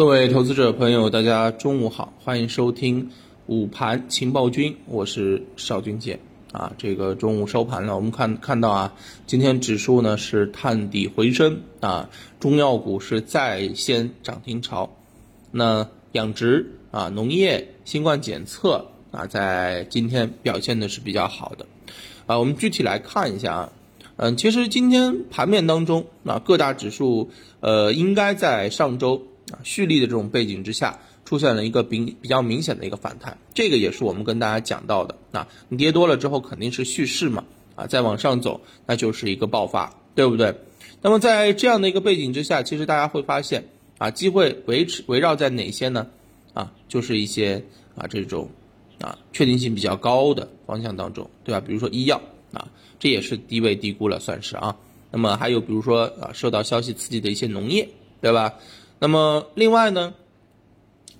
各位投资者朋友，大家中午好，欢迎收听午盘情报君，我是邵军杰啊。这个中午收盘了，我们看看到啊，今天指数呢是探底回升啊，中药股是再掀涨停潮，那养殖啊、农业、新冠检测啊，在今天表现的是比较好的啊。我们具体来看一下啊。嗯，其实今天盘面当中啊，各大指数呃，应该在上周啊蓄力的这种背景之下，出现了一个比比较明显的一个反弹。这个也是我们跟大家讲到的啊，你跌多了之后肯定是蓄势嘛，啊，再往上走那就是一个爆发，对不对？那么在这样的一个背景之下，其实大家会发现啊，机会维持围绕在哪些呢？啊，就是一些啊这种啊确定性比较高的方向当中，对吧？比如说医药。啊，这也是低位低估了，算是啊。那么还有比如说啊，受到消息刺激的一些农业，对吧？那么另外呢，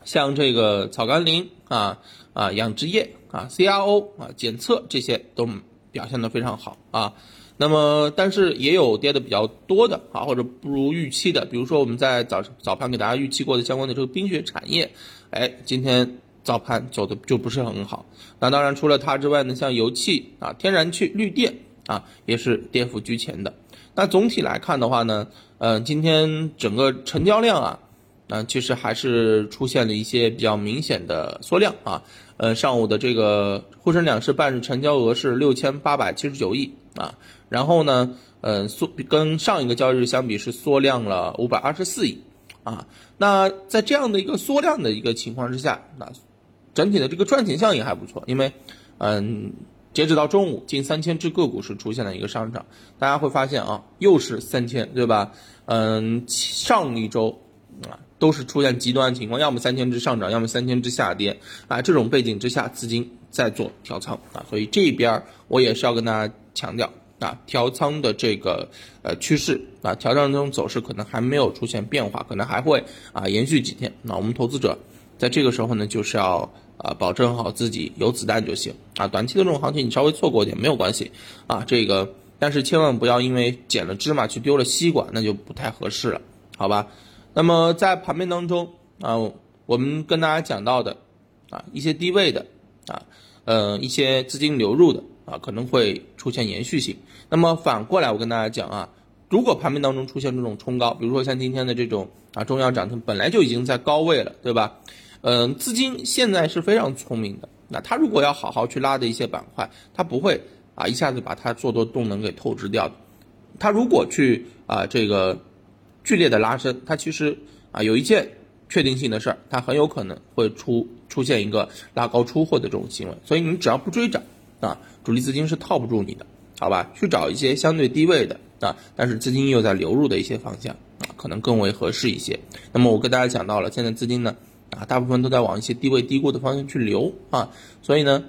像这个草甘膦啊啊，养殖业啊，CRO 啊，检测这些都表现的非常好啊。那么但是也有跌的比较多的啊，或者不如预期的，比如说我们在早早盘给大家预期过的相关的这个冰雪产业，哎，今天。早盘走的就不是很好，那当然除了它之外呢，像油气啊、天然气、绿电啊，也是跌幅居前的。那总体来看的话呢，呃，今天整个成交量啊，嗯，其实还是出现了一些比较明显的缩量啊。呃，上午的这个沪深两市半日成交额是六千八百七十九亿啊，然后呢，呃，缩跟上一个交易日相比是缩量了五百二十四亿啊。那在这样的一个缩量的一个情况之下，那整体的这个赚钱效应还不错，因为，嗯，截止到中午，近三千只个股是出现了一个上涨。大家会发现啊，又是三千，对吧？嗯，上一周啊都是出现极端情况，要么三千只上涨，要么三千只下跌啊。这种背景之下，资金在做调仓啊，所以这边我也是要跟大家强调啊，调仓的这个呃趋势啊，调仓中走势可能还没有出现变化，可能还会啊延续几天。那我们投资者。在这个时候呢，就是要啊保证好自己有子弹就行啊。短期的这种行情你稍微错过一点没有关系啊。这个但是千万不要因为捡了芝麻去丢了西瓜，那就不太合适了，好吧？那么在盘面当中啊，我们跟大家讲到的啊一些低位的啊，呃一些资金流入的啊可能会出现延续性。那么反过来我跟大家讲啊，如果盘面当中出现这种冲高，比如说像今天的这种啊中药涨停，本来就已经在高位了，对吧？嗯，资金现在是非常聪明的。那他如果要好好去拉的一些板块，他不会啊一下子把它做多动能给透支掉的。他如果去啊这个剧烈的拉升，它其实啊有一件确定性的事儿，它很有可能会出出现一个拉高出货的这种行为。所以你只要不追涨啊，主力资金是套不住你的，好吧？去找一些相对低位的啊，但是资金又在流入的一些方向啊，可能更为合适一些。那么我跟大家讲到了，现在资金呢。啊，大部分都在往一些低位低估的方向去流啊，所以呢，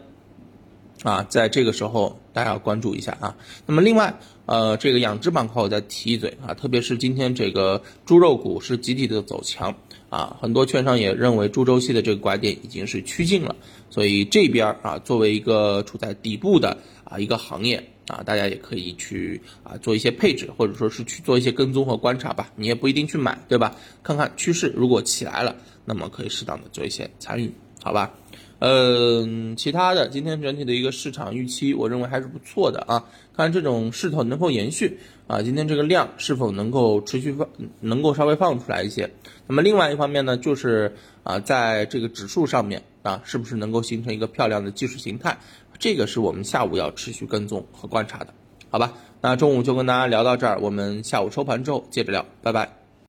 啊，在这个时候大家要关注一下啊。那么另外，呃，这个养殖板块我再提一嘴啊，特别是今天这个猪肉股是集体的走强啊，很多券商也认为猪周期的这个拐点已经是趋近了，所以这边啊，作为一个处在底部的啊一个行业。啊，大家也可以去啊做一些配置，或者说是去做一些跟踪和观察吧。你也不一定去买，对吧？看看趋势，如果起来了，那么可以适当的做一些参与，好吧？嗯，其他的今天整体的一个市场预期，我认为还是不错的啊。看这种势头能否延续啊？今天这个量是否能够持续放，能够稍微放出来一些？那么另外一方面呢，就是啊，在这个指数上面啊，是不是能够形成一个漂亮的技术形态？这个是我们下午要持续跟踪和观察的，好吧？那中午就跟大家聊到这儿，我们下午收盘之后接着聊，拜拜。